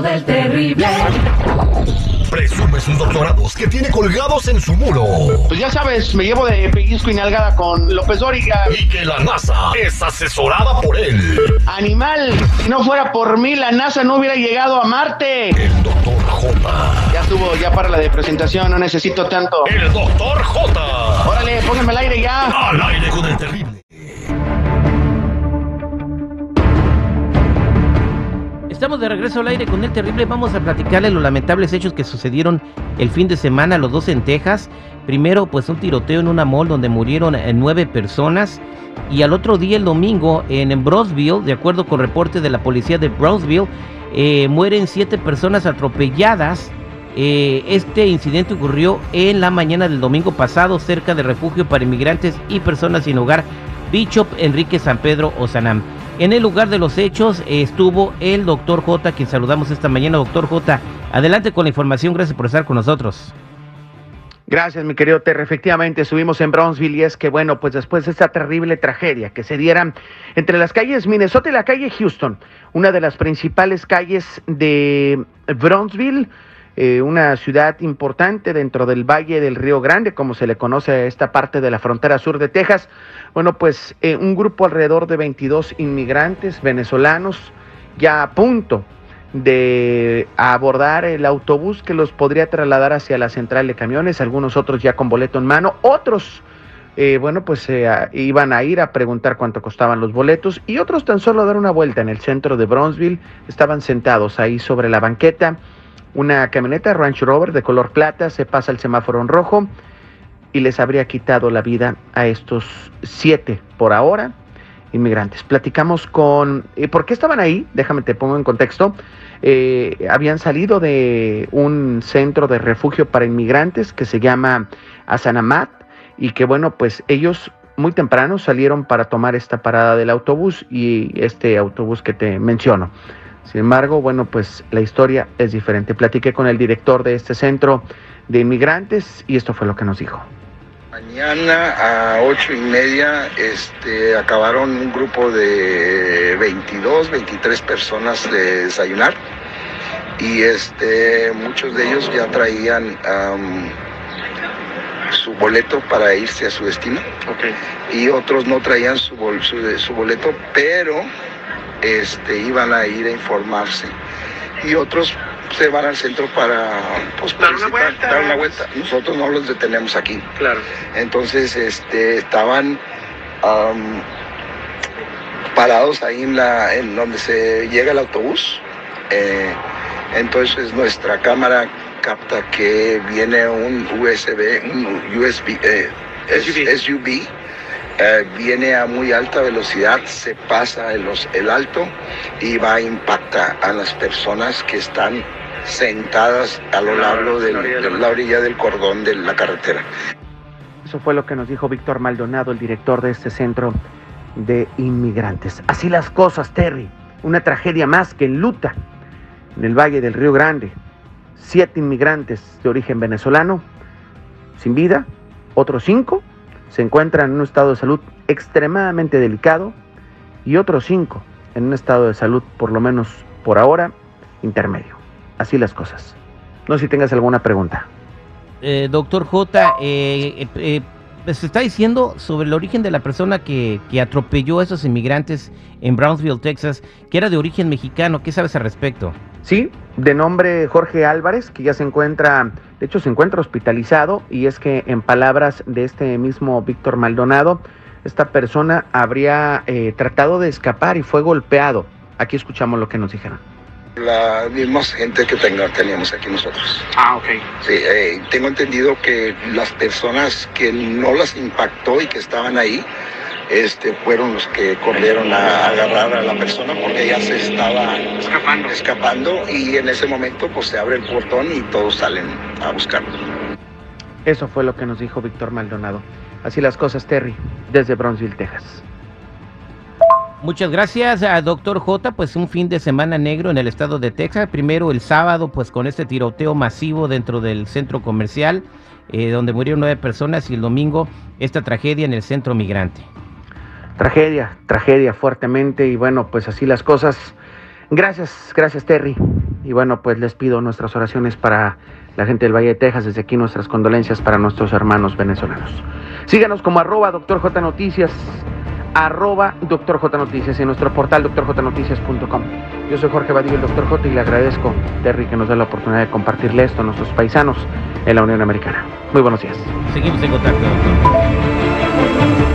del terrible. Presume sus doctorados que tiene colgados en su muro. Pues ya sabes, me llevo de pellizco y nalgada con López Dóriga. Y que la NASA es asesorada por él. Animal, si no fuera por mí, la NASA no hubiera llegado a Marte. El doctor J. Ya estuvo, ya para la de presentación, no necesito tanto. El doctor J. Órale, pónganme al aire ya. Al aire con el terrible. De regreso al aire con el terrible. Vamos a platicarle los lamentables hechos que sucedieron el fin de semana, los dos en Texas. Primero, pues un tiroteo en una mall donde murieron eh, nueve personas. Y al otro día, el domingo, en Brownsville, de acuerdo con reportes de la policía de Brownsville, eh, mueren siete personas atropelladas. Eh, este incidente ocurrió en la mañana del domingo pasado cerca del refugio para inmigrantes y personas sin hogar Bishop Enrique San Pedro Osanam. En el lugar de los hechos eh, estuvo el doctor J, quien saludamos esta mañana. Doctor J, adelante con la información. Gracias por estar con nosotros. Gracias, mi querido Terry. Efectivamente, subimos en Brownsville y es que, bueno, pues después de esta terrible tragedia que se diera entre las calles Minnesota y la calle Houston, una de las principales calles de Brownsville, eh, una ciudad importante dentro del Valle del Río Grande, como se le conoce a esta parte de la frontera sur de Texas. Bueno, pues eh, un grupo alrededor de 22 inmigrantes venezolanos ya a punto de abordar el autobús que los podría trasladar hacia la central de camiones, algunos otros ya con boleto en mano, otros, eh, bueno, pues iban a ir a preguntar cuánto costaban los boletos y otros tan solo a dar una vuelta en el centro de Bronzeville, estaban sentados ahí sobre la banqueta una camioneta Ranch Rover de color plata se pasa el semáforo en rojo y les habría quitado la vida a estos siete por ahora inmigrantes. Platicamos con... Eh, ¿Por qué estaban ahí? Déjame te pongo en contexto. Eh, habían salido de un centro de refugio para inmigrantes que se llama Asanamat y que bueno, pues ellos muy temprano salieron para tomar esta parada del autobús y este autobús que te menciono. Sin embargo, bueno, pues la historia es diferente. Platiqué con el director de este centro de inmigrantes y esto fue lo que nos dijo. Mañana a ocho y media este, acabaron un grupo de 22, 23 personas de desayunar y este, muchos de ellos ya traían su boleto para irse a su destino y otros no traían su, su, su boleto, pero este, iban a ir a informarse. Y otros se van al centro para pues, dar, una vuelta. Nosotros no los detenemos aquí. Claro. Entonces este, estaban parados ahí en, la, en donde se llega el autobús. Eh, entonces nuestra cámara capta que viene un USB, un USB, eh, SUV eh, viene a muy alta velocidad, se pasa el, el alto y va a impactar a las personas que están sentadas a lo largo de la orilla del cordón de la carretera. Eso fue lo que nos dijo Víctor Maldonado, el director de este centro de inmigrantes. Así las cosas, Terry. Una tragedia más que en Luta, en el Valle del Río Grande. Siete inmigrantes de origen venezolano sin vida, otros cinco se encuentran en un estado de salud extremadamente delicado y otros cinco en un estado de salud, por lo menos por ahora, intermedio. Así las cosas. No sé si tengas alguna pregunta. Eh, doctor J, eh, eh, se está diciendo sobre el origen de la persona que, que, atropelló a esos inmigrantes en Brownsville, Texas, que era de origen mexicano. ¿Qué sabes al respecto? Sí, de nombre Jorge Álvarez, que ya se encuentra, de hecho se encuentra hospitalizado, y es que en palabras de este mismo Víctor Maldonado, esta persona habría eh, tratado de escapar y fue golpeado. Aquí escuchamos lo que nos dijeron. La misma gente que teníamos aquí nosotros. Ah, ok. Sí, eh, tengo entendido que las personas que no las impactó y que estaban ahí, este, fueron los que corrieron a agarrar a la persona porque ella se estaba escapando. escapando y en ese momento pues se abre el portón y todos salen a buscarlo. Eso fue lo que nos dijo Víctor Maldonado. Así las cosas, Terry, desde Brownsville, Texas. Muchas gracias a Doctor J, pues un fin de semana negro en el estado de Texas. Primero el sábado, pues con este tiroteo masivo dentro del centro comercial, eh, donde murieron nueve personas, y el domingo esta tragedia en el centro migrante. Tragedia, tragedia fuertemente y bueno, pues así las cosas. Gracias, gracias Terry. y bueno, pues les pido nuestras oraciones para la gente del Valle de Texas. Desde aquí nuestras condolencias para nuestros hermanos venezolanos. Síganos como arroba doctor J Noticias, arroba doctor J Noticias en nuestro portal doctorjnoticias.com. Yo soy Jorge Badillo, el doctor J, y le agradezco, Terry, que nos da la oportunidad de compartirle esto a nuestros paisanos en la Unión Americana. Muy buenos días. Seguimos en contacto, doctor.